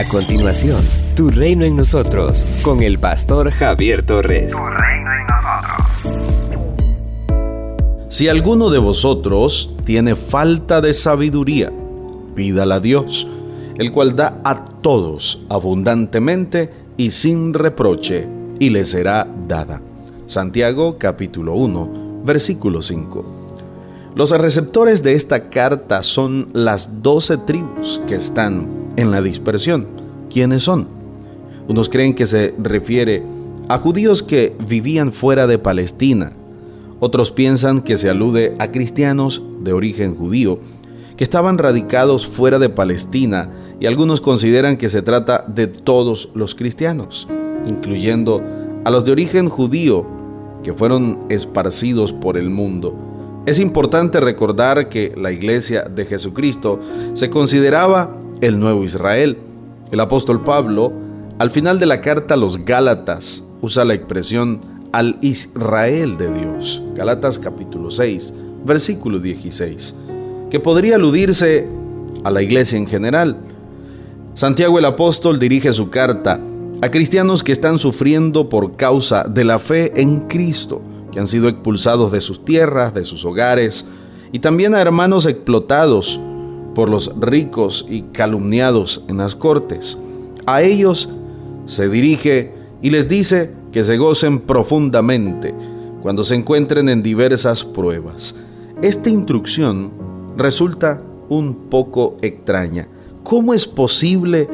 A continuación, Tu Reino en Nosotros, con el pastor Javier Torres. Tu reino en nosotros. Si alguno de vosotros tiene falta de sabiduría, pídala a Dios, el cual da a todos abundantemente y sin reproche, y le será dada. Santiago capítulo 1, versículo 5. Los receptores de esta carta son las doce tribus que están en la dispersión. ¿Quiénes son? Unos creen que se refiere a judíos que vivían fuera de Palestina. Otros piensan que se alude a cristianos de origen judío que estaban radicados fuera de Palestina y algunos consideran que se trata de todos los cristianos, incluyendo a los de origen judío que fueron esparcidos por el mundo. Es importante recordar que la iglesia de Jesucristo se consideraba el nuevo Israel. El apóstol Pablo, al final de la carta a los Gálatas, usa la expresión al Israel de Dios. Gálatas capítulo 6, versículo 16, que podría aludirse a la iglesia en general. Santiago el apóstol dirige su carta a cristianos que están sufriendo por causa de la fe en Cristo, que han sido expulsados de sus tierras, de sus hogares, y también a hermanos explotados por los ricos y calumniados en las cortes. A ellos se dirige y les dice que se gocen profundamente cuando se encuentren en diversas pruebas. Esta instrucción resulta un poco extraña. ¿Cómo es posible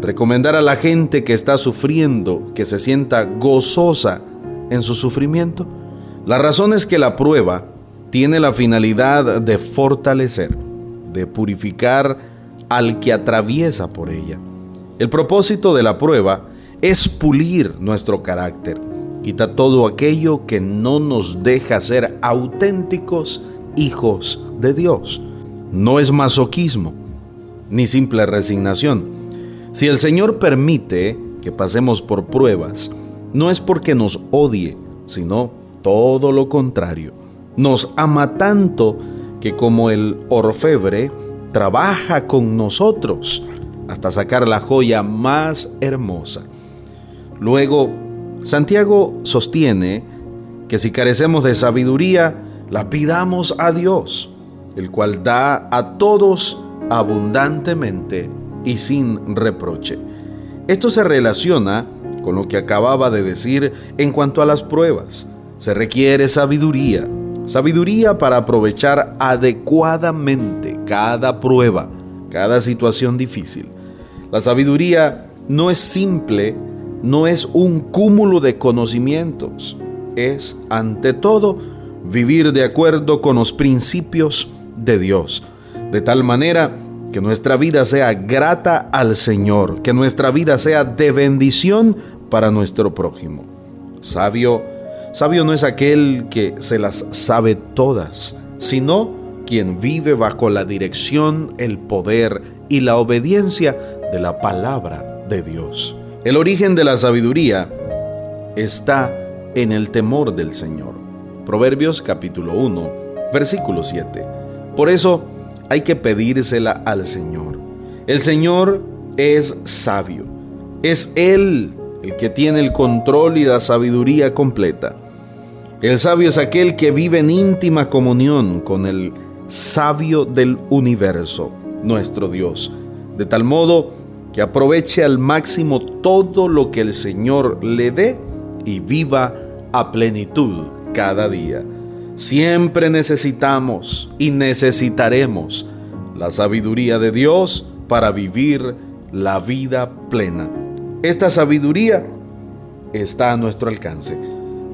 recomendar a la gente que está sufriendo que se sienta gozosa en su sufrimiento? La razón es que la prueba tiene la finalidad de fortalecer, de purificar al que atraviesa por ella. El propósito de la prueba es pulir nuestro carácter, quita todo aquello que no nos deja ser auténticos hijos de Dios. No es masoquismo, ni simple resignación. Si el Señor permite que pasemos por pruebas, no es porque nos odie, sino todo lo contrario. Nos ama tanto que como el orfebre, trabaja con nosotros hasta sacar la joya más hermosa. Luego, Santiago sostiene que si carecemos de sabiduría, la pidamos a Dios, el cual da a todos abundantemente y sin reproche. Esto se relaciona con lo que acababa de decir en cuanto a las pruebas. Se requiere sabiduría, sabiduría para aprovechar adecuadamente cada prueba, cada situación difícil. La sabiduría no es simple, no es un cúmulo de conocimientos, es ante todo vivir de acuerdo con los principios de Dios, de tal manera que nuestra vida sea grata al Señor, que nuestra vida sea de bendición para nuestro prójimo. Sabio, sabio no es aquel que se las sabe todas, sino quien vive bajo la dirección, el poder y la obediencia de la palabra de Dios. El origen de la sabiduría está en el temor del Señor. Proverbios capítulo 1, versículo 7. Por eso hay que pedírsela al Señor. El Señor es sabio. Es Él el que tiene el control y la sabiduría completa. El sabio es aquel que vive en íntima comunión con el sabio del universo, nuestro Dios, de tal modo que aproveche al máximo todo lo que el Señor le dé y viva a plenitud cada día. Siempre necesitamos y necesitaremos la sabiduría de Dios para vivir la vida plena. Esta sabiduría está a nuestro alcance,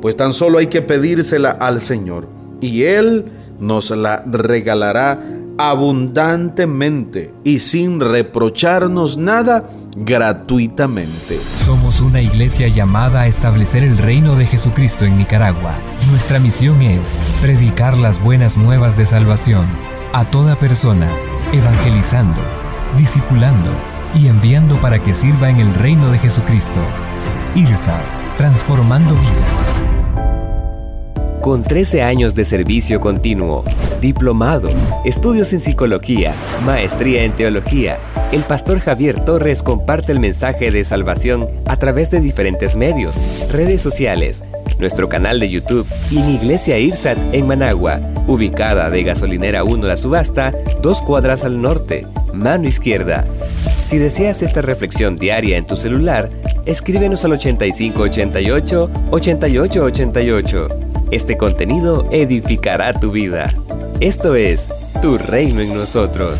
pues tan solo hay que pedírsela al Señor y Él nos la regalará abundantemente y sin reprocharnos nada gratuitamente. Somos una iglesia llamada a establecer el reino de Jesucristo en Nicaragua. Nuestra misión es predicar las buenas nuevas de salvación a toda persona, evangelizando, discipulando y enviando para que sirva en el reino de Jesucristo. IRSA, transformando vidas. Con 13 años de servicio continuo, diplomado, estudios en psicología, maestría en teología, el pastor Javier Torres comparte el mensaje de salvación a través de diferentes medios, redes sociales, nuestro canal de YouTube y en Iglesia Irsat en Managua, ubicada de Gasolinera 1 La Subasta, dos cuadras al norte, mano izquierda. Si deseas esta reflexión diaria en tu celular, escríbenos al 8588 8888. Este contenido edificará tu vida. Esto es Tu Reino en Nosotros.